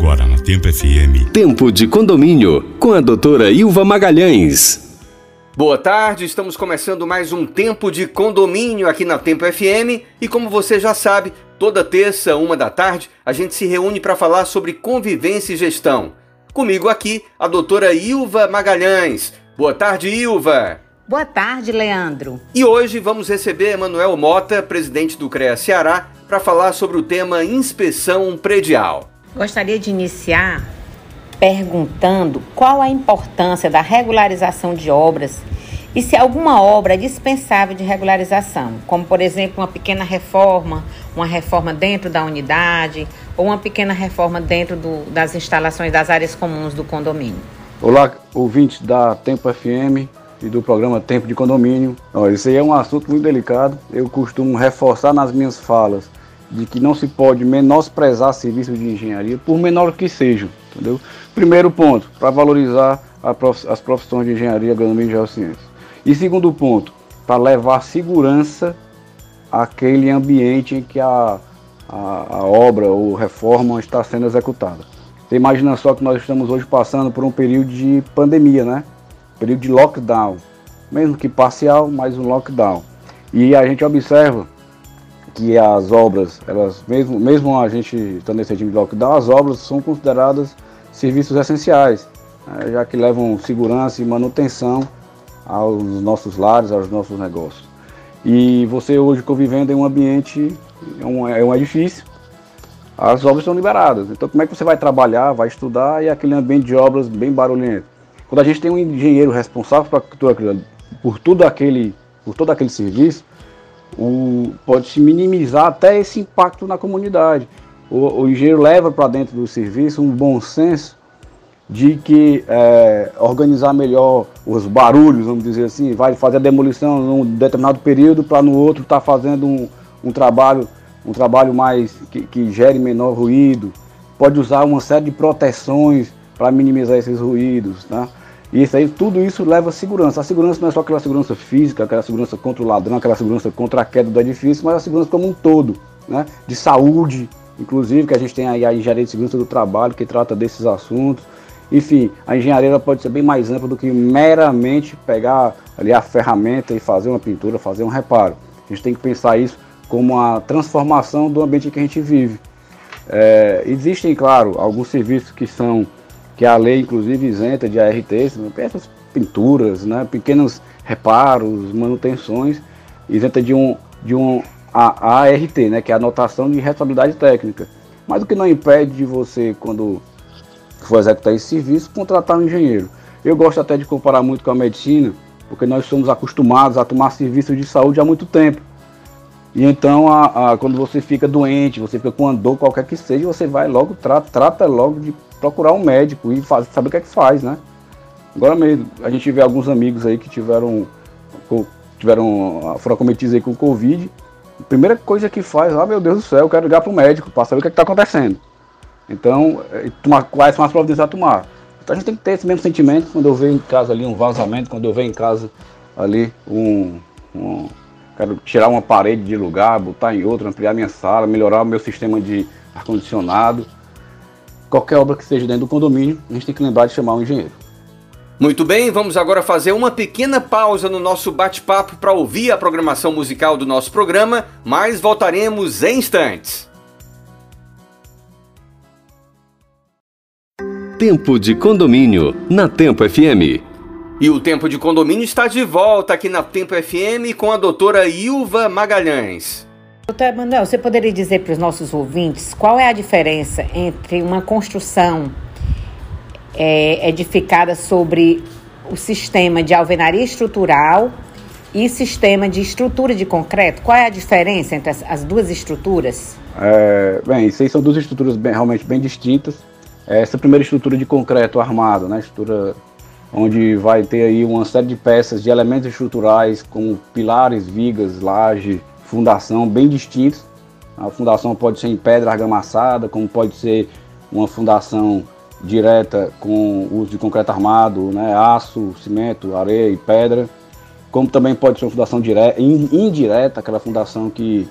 Agora na Tempo FM. Tempo de Condomínio, com a doutora Ilva Magalhães. Boa tarde, estamos começando mais um Tempo de Condomínio aqui na Tempo FM e como você já sabe, toda terça, uma da tarde, a gente se reúne para falar sobre convivência e gestão. Comigo aqui, a doutora Ilva Magalhães. Boa tarde, Ilva. Boa tarde, Leandro. E hoje vamos receber Emanuel Mota, presidente do CREA Ceará, para falar sobre o tema inspeção predial. Gostaria de iniciar perguntando qual a importância da regularização de obras e se alguma obra é dispensável de regularização, como por exemplo uma pequena reforma, uma reforma dentro da unidade ou uma pequena reforma dentro do, das instalações das áreas comuns do condomínio. Olá, ouvintes da Tempo FM e do programa Tempo de Condomínio. Isso aí é um assunto muito delicado. Eu costumo reforçar nas minhas falas de que não se pode menosprezar serviços de engenharia, por menor que sejam, entendeu? Primeiro ponto, para valorizar prof... as profissões de engenharia, agronomia e geociências. E segundo ponto, para levar segurança àquele ambiente em que a, a, a obra ou reforma está sendo executada. Você imagina só que nós estamos hoje passando por um período de pandemia, né? Período de lockdown, mesmo que parcial, mas um lockdown. E a gente observa que as obras, elas mesmo, mesmo a gente estando nesse regime de lockdown, as obras são consideradas serviços essenciais, né, já que levam segurança e manutenção aos nossos lares, aos nossos negócios. E você hoje convivendo em um ambiente, é um, é um edifício, as obras são liberadas. Então como é que você vai trabalhar, vai estudar e aquele ambiente de obras bem barulhento? Quando a gente tem um engenheiro responsável por, por tudo aquele, por todo aquele serviço, um, pode se minimizar até esse impacto na comunidade. O, o engenheiro leva para dentro do serviço um bom senso de que é, organizar melhor os barulhos, vamos dizer assim, vai fazer a demolição num determinado período para no outro estar tá fazendo um, um, trabalho um trabalho mais que, que gere menor ruído. Pode usar uma série de proteções para minimizar esses ruídos, tá? Isso aí, tudo isso leva segurança. A segurança não é só aquela segurança física, aquela segurança contra o ladrão, aquela segurança contra a queda do edifício, mas a segurança como um todo, né? De saúde, inclusive, que a gente tem aí a engenharia de segurança do trabalho, que trata desses assuntos. Enfim, a engenharia pode ser bem mais ampla do que meramente pegar ali a ferramenta e fazer uma pintura, fazer um reparo. A gente tem que pensar isso como a transformação do ambiente em que a gente vive. É, existem, claro, alguns serviços que são que a lei inclusive isenta de ART, essas pinturas, né, pequenos reparos, manutenções, isenta de um, de um ART, né, que é a anotação de responsabilidade técnica. Mas o que não impede de você, quando for executar esse serviço, contratar um engenheiro. Eu gosto até de comparar muito com a medicina, porque nós somos acostumados a tomar serviços de saúde há muito tempo. E então, a, a, quando você fica doente, você fica com uma dor qualquer que seja, você vai logo, trata, trata logo de procurar um médico e faz, saber o que é que faz, né? Agora mesmo, a gente vê alguns amigos aí que tiveram, tiveram foram acometidos aí com Covid. A primeira coisa que faz, ah meu Deus do céu, eu quero ligar para o médico para saber o que é está acontecendo. Então, é, tomar, quais são as providências a tomar. Então a gente tem que ter esse mesmo sentimento quando eu vejo em casa ali um vazamento, quando eu vejo em casa ali um, um quero tirar uma parede de lugar, botar em outra, ampliar minha sala, melhorar o meu sistema de ar-condicionado qualquer obra que seja dentro do condomínio, a gente tem que lembrar de chamar um engenheiro. Muito bem, vamos agora fazer uma pequena pausa no nosso bate-papo para ouvir a programação musical do nosso programa, mas voltaremos em instantes. Tempo de condomínio na Tempo FM. E o Tempo de Condomínio está de volta aqui na Tempo FM com a doutora Ilva Magalhães. Doutor Emanuel, você poderia dizer para os nossos ouvintes qual é a diferença entre uma construção é, edificada sobre o sistema de alvenaria estrutural e sistema de estrutura de concreto? Qual é a diferença entre as, as duas estruturas? É, bem, isso aí são duas estruturas bem, realmente bem distintas. Essa primeira estrutura de concreto armado, né, estrutura onde vai ter aí uma série de peças de elementos estruturais como pilares, vigas, laje, fundação bem distintos. A fundação pode ser em pedra argamassada, como pode ser uma fundação direta com uso de concreto armado, né, aço, cimento, areia e pedra, como também pode ser uma fundação direta, indireta, aquela fundação que,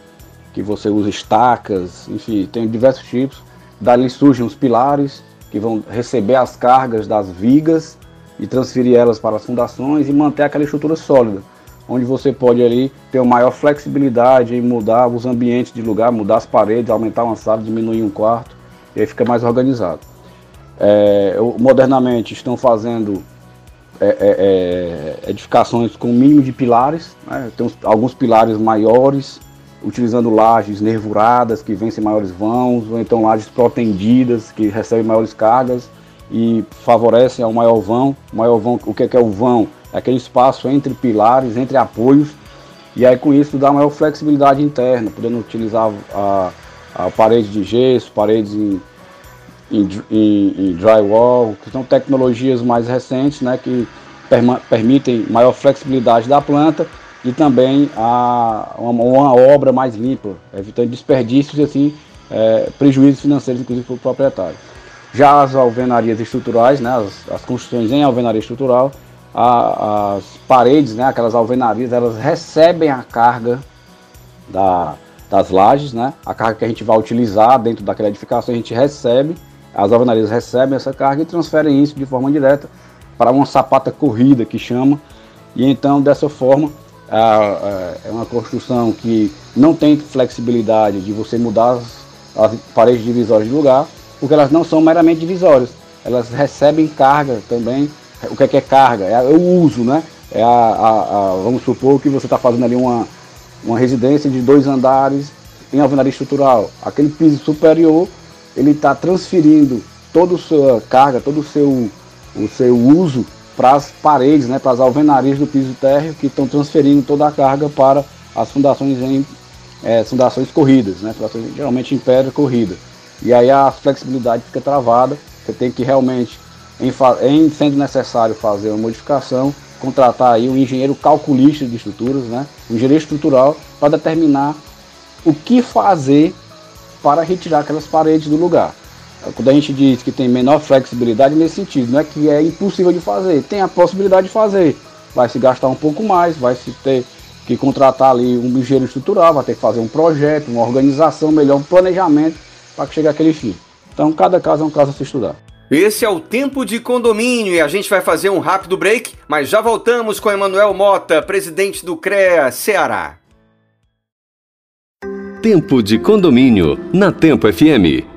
que você usa estacas, enfim, tem diversos tipos. dali surgem os pilares, que vão receber as cargas das vigas e transferir elas para as fundações e manter aquela estrutura sólida, onde você pode ali ter uma maior flexibilidade em mudar os ambientes de lugar, mudar as paredes, aumentar uma sala, diminuir um quarto, e aí fica mais organizado. É, modernamente estão fazendo é, é, é edificações com mínimo de pilares, né? tem uns, alguns pilares maiores, utilizando lajes nervuradas que vencem maiores vãos, ou então lajes protendidas que recebem maiores cargas e favorecem ao maior vão. O maior vão, o que é, que é o vão? É aquele espaço entre pilares, entre apoios, e aí com isso dá maior flexibilidade interna, podendo utilizar a, a parede de gesso, paredes em, em, em, em drywall, que são tecnologias mais recentes, né, que permitem maior flexibilidade da planta e também a, uma, uma obra mais limpa, evitando desperdícios e assim é, prejuízos financeiros, inclusive para o proprietário. Já as alvenarias estruturais, né, as, as construções em alvenaria estrutural, a, as paredes, né, aquelas alvenarias, elas recebem a carga da, das lajes, né, a carga que a gente vai utilizar dentro daquela edificação, a gente recebe, as alvenarias recebem essa carga e transferem isso de forma direta para uma sapata corrida que chama, e então dessa forma é uma construção que não tem flexibilidade de você mudar as, as paredes divisórias de lugar, porque elas não são meramente divisórias, elas recebem carga também. O que é, que é carga? É o uso, né? É a, a, a vamos supor que você está fazendo ali uma, uma residência de dois andares em alvenaria estrutural. Aquele piso superior, ele está transferindo toda a sua carga, todo o seu, o seu uso para as paredes, né, para as alvenarias do piso térreo que estão transferindo toda a carga para as fundações em é, fundações corridas, né, fundações, geralmente em pedra corrida. E aí a flexibilidade fica travada, você tem que realmente, em, em sendo necessário fazer uma modificação, contratar aí um engenheiro calculista de estruturas, né, um engenheiro estrutural, para determinar o que fazer para retirar aquelas paredes do lugar. Quando a gente diz que tem menor flexibilidade nesse sentido, não é que é impossível de fazer, tem a possibilidade de fazer. Vai se gastar um pouco mais, vai se ter que contratar ali um engenheiro estrutural, vai ter que fazer um projeto, uma organização melhor, um planejamento para que chegue àquele fim. Então cada caso é um caso a se estudar. Esse é o Tempo de Condomínio e a gente vai fazer um rápido break, mas já voltamos com Emanuel Mota, presidente do CREA Ceará. Tempo de Condomínio, na Tempo FM.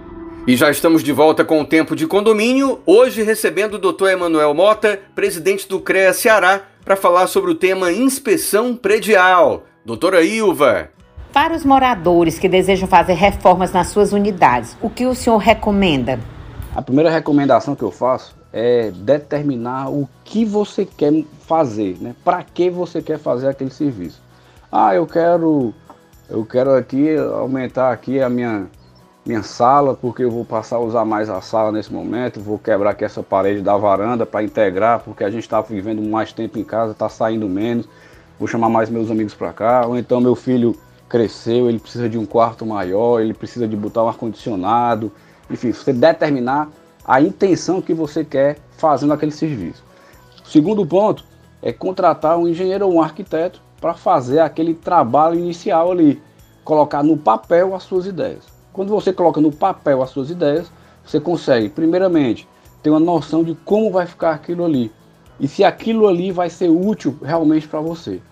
E já estamos de volta com o Tempo de Condomínio, hoje recebendo o Dr. Emanuel Mota, presidente do CREA Ceará, para falar sobre o tema inspeção predial. Doutora Ilva. Para os moradores que desejam fazer reformas nas suas unidades, o que o senhor recomenda? A primeira recomendação que eu faço é determinar o que você quer fazer, né? Para que você quer fazer aquele serviço? Ah, eu quero eu quero aqui aumentar aqui a minha minha sala, porque eu vou passar a usar mais a sala nesse momento, vou quebrar aqui essa parede da varanda para integrar, porque a gente está vivendo mais tempo em casa, está saindo menos, vou chamar mais meus amigos para cá, ou então meu filho cresceu, ele precisa de um quarto maior, ele precisa de botar um ar-condicionado, enfim, você determinar a intenção que você quer fazendo aquele serviço. O segundo ponto é contratar um engenheiro ou um arquiteto para fazer aquele trabalho inicial ali, colocar no papel as suas ideias. Quando você coloca no papel as suas ideias, você consegue, primeiramente, ter uma noção de como vai ficar aquilo ali e se aquilo ali vai ser útil realmente para você.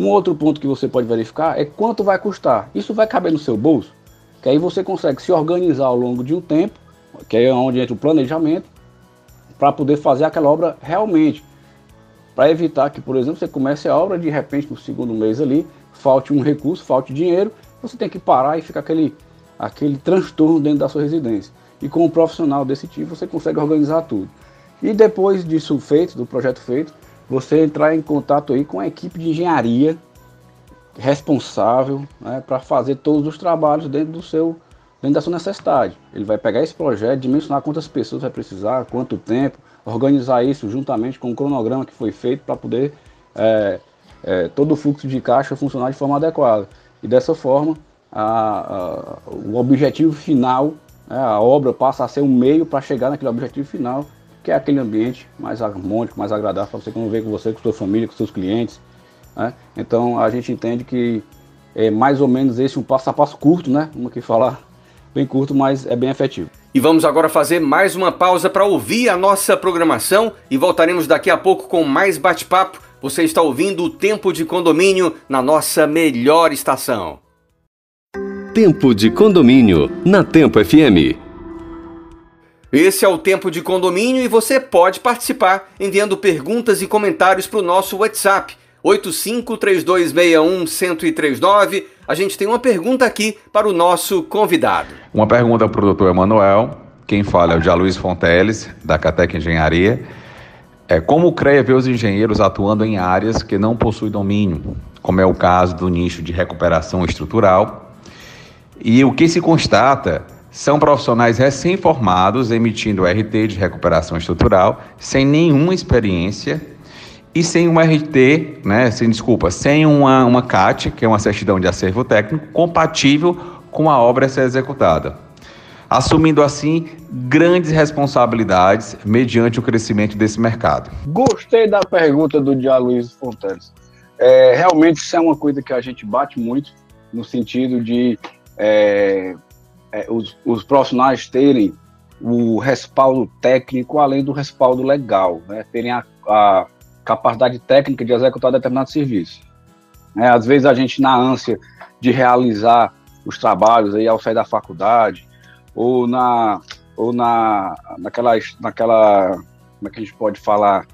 Um outro ponto que você pode verificar é quanto vai custar. Isso vai caber no seu bolso, que aí você consegue se organizar ao longo de um tempo, que é onde entra o planejamento, para poder fazer aquela obra realmente. Para evitar que, por exemplo, você comece a obra de repente no segundo mês ali, falte um recurso, falte dinheiro, você tem que parar e fica aquele aquele transtorno dentro da sua residência. E com um profissional desse tipo você consegue organizar tudo. E depois disso feito, do projeto feito, você entrar em contato aí com a equipe de engenharia responsável né, para fazer todos os trabalhos dentro do seu dentro da sua necessidade. Ele vai pegar esse projeto, dimensionar quantas pessoas vai precisar, quanto tempo, organizar isso juntamente com o cronograma que foi feito para poder é, é, todo o fluxo de caixa funcionar de forma adequada. E dessa forma a, a, o objetivo final, né, a obra passa a ser um meio para chegar naquele objetivo final, que é aquele ambiente mais harmônico, mais agradável para você conviver com você, com sua família, com seus clientes. Né? Então a gente entende que é mais ou menos esse um passo a passo curto, né? Vamos aqui falar bem curto, mas é bem efetivo. E vamos agora fazer mais uma pausa para ouvir a nossa programação e voltaremos daqui a pouco com mais bate-papo. Você está ouvindo o Tempo de Condomínio na nossa melhor estação. Tempo de Condomínio na Tempo FM. Esse é o Tempo de Condomínio e você pode participar enviando perguntas e comentários para o nosso WhatsApp 8532611039. A gente tem uma pergunta aqui para o nosso convidado. Uma pergunta para o doutor Emanuel. Quem fala é o Jaluiz Fonteles, da Catec Engenharia. É, como o CREA vê os engenheiros atuando em áreas que não possuem domínio, como é o caso do nicho de recuperação estrutural? E o que se constata são profissionais recém-formados emitindo RT de recuperação estrutural, sem nenhuma experiência e sem um RT, né, sem desculpa, sem uma, uma CAT, que é uma certidão de acervo técnico, compatível com a obra a ser executada. Assumindo assim grandes responsabilidades mediante o crescimento desse mercado. Gostei da pergunta do Luiz Fontes. É, realmente isso é uma coisa que a gente bate muito, no sentido de é, é, os, os profissionais terem o respaldo técnico além do respaldo legal, né? terem a, a capacidade técnica de executar determinado serviço. É, às vezes a gente, na ânsia de realizar os trabalhos aí ao sair da faculdade, ou na ou na naquela naquela como é que a gente pode falar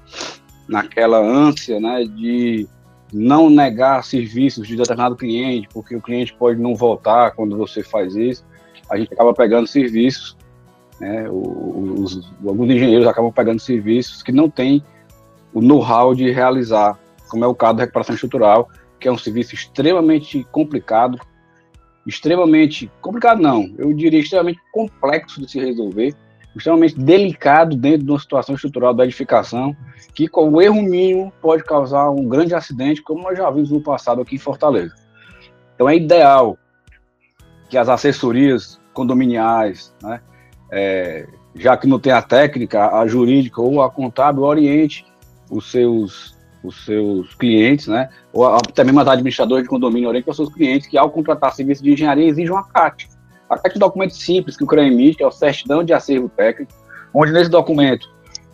naquela ânsia, né, de não negar serviços de determinado cliente, porque o cliente pode não voltar quando você faz isso, a gente acaba pegando serviços, né, os, alguns engenheiros acabam pegando serviços que não têm o know-how de realizar, como é o caso da recuperação estrutural, que é um serviço extremamente complicado, extremamente complicado não, eu diria extremamente complexo de se resolver, extremamente delicado dentro de uma situação estrutural da edificação, que com o erro mínimo pode causar um grande acidente, como nós já vimos no passado aqui em Fortaleza. Então é ideal que as assessorias condominiais, né, é, já que não tem a técnica, a jurídica ou a contábil, oriente os seus, os seus clientes, né? Ou até mesmo as administradoras de condomínio orientam os seus clientes que, ao contratar serviço de engenharia, exigem uma CAT. A CAT é um documento simples que o CREA emite, que é o certidão de acervo técnico, onde nesse documento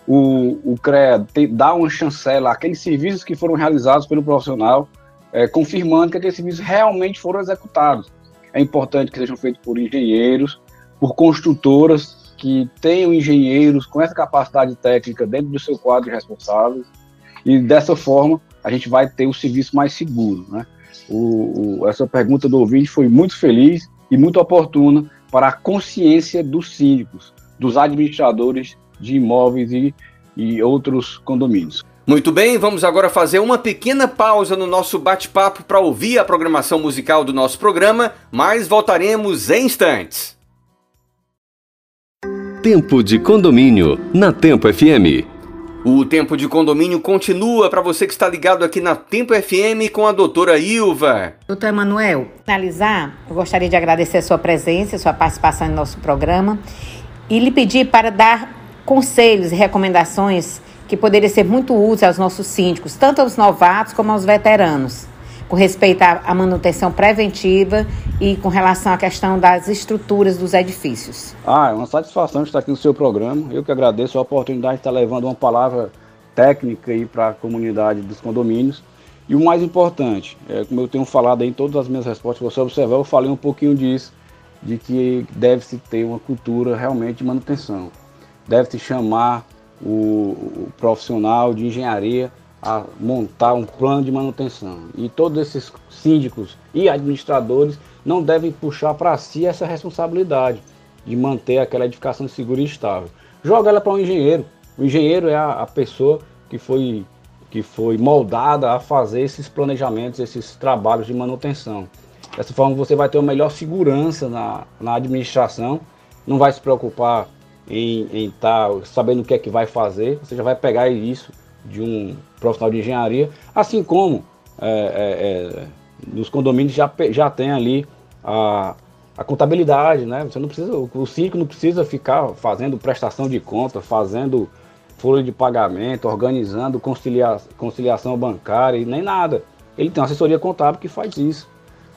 o, o CREA dá uma chancela àqueles serviços que foram realizados pelo profissional, é, confirmando que aqueles serviços realmente foram executados. É importante que sejam feitos por engenheiros, por construtoras que tenham engenheiros com essa capacidade técnica dentro do seu quadro de responsáveis, e dessa forma a gente vai ter o serviço mais seguro. Né? O, o, essa pergunta do ouvinte foi muito feliz e muito oportuna para a consciência dos síndicos, dos administradores de imóveis e, e outros condomínios. Muito bem, vamos agora fazer uma pequena pausa no nosso bate-papo para ouvir a programação musical do nosso programa, mas voltaremos em instantes. Tempo de Condomínio, na Tempo FM. O Tempo de Condomínio continua para você que está ligado aqui na Tempo FM com a doutora Ilva. Doutor Emanuel, finalizar, eu gostaria de agradecer a sua presença, a sua participação no nosso programa e lhe pedir para dar conselhos e recomendações que poderiam ser muito úteis aos nossos síndicos, tanto aos novatos como aos veteranos com respeito à manutenção preventiva e com relação à questão das estruturas dos edifícios. Ah, é uma satisfação estar aqui no seu programa. Eu que agradeço a oportunidade de estar levando uma palavra técnica para a comunidade dos condomínios. E o mais importante, é, como eu tenho falado em todas as minhas respostas, você observar, eu falei um pouquinho disso, de que deve-se ter uma cultura realmente de manutenção. Deve-se chamar o, o profissional de engenharia a montar um plano de manutenção. E todos esses síndicos e administradores não devem puxar para si essa responsabilidade de manter aquela edificação segura e estável. Joga ela para um engenheiro. O engenheiro é a, a, pessoa que foi, que foi moldada a fazer esses planejamentos, esses trabalhos de manutenção. Dessa forma você vai ter uma melhor segurança na, na administração, não vai se preocupar em estar tá sabendo o que é que vai fazer, você já vai pegar isso de um profissional de engenharia, assim como é, é, é, nos condomínios já, já tem ali a, a contabilidade, né? Você não precisa, o síndico não precisa ficar fazendo prestação de conta, fazendo folha de pagamento, organizando concilia, conciliação bancária e nem nada. Ele tem uma assessoria contábil que faz isso.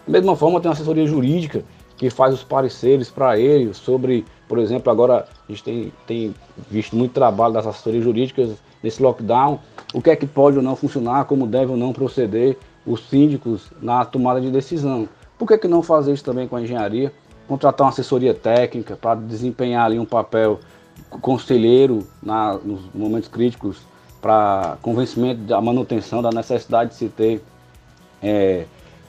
Da mesma forma, tem uma assessoria jurídica que faz os pareceres para ele sobre Por exemplo, agora a gente tem, tem visto muito trabalho das assessorias jurídicas nesse lockdown, o que é que pode ou não funcionar, como deve ou não proceder os síndicos na tomada de decisão. Por que, que não fazer isso também com a engenharia? Contratar uma assessoria técnica para desempenhar ali um papel conselheiro na, nos momentos críticos para convencimento da manutenção da necessidade de se ter é,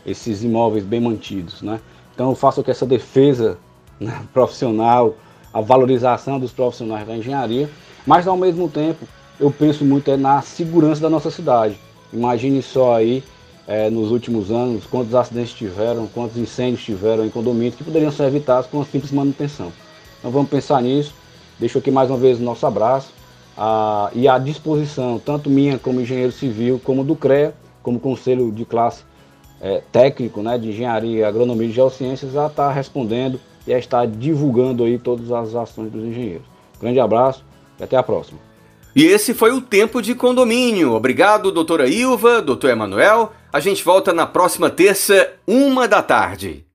esses imóveis bem mantidos. Né? Então eu faço aqui essa defesa né, profissional, a valorização dos profissionais da engenharia, mas ao mesmo tempo eu penso muito é na segurança da nossa cidade. Imagine só aí é, nos últimos anos quantos acidentes tiveram, quantos incêndios tiveram em condomínios que poderiam ser evitados com uma simples manutenção. Então vamos pensar nisso. Deixo aqui mais uma vez o nosso abraço a, e à disposição, tanto minha como engenheiro civil, como do CREA, como conselho de classe é, técnico né, de engenharia, agronomia e geociências, a estar respondendo e a estar divulgando aí todas as ações dos engenheiros. Grande abraço e até a próxima. E esse foi o Tempo de Condomínio. Obrigado, doutora Ilva, doutor Emanuel. A gente volta na próxima terça, uma da tarde.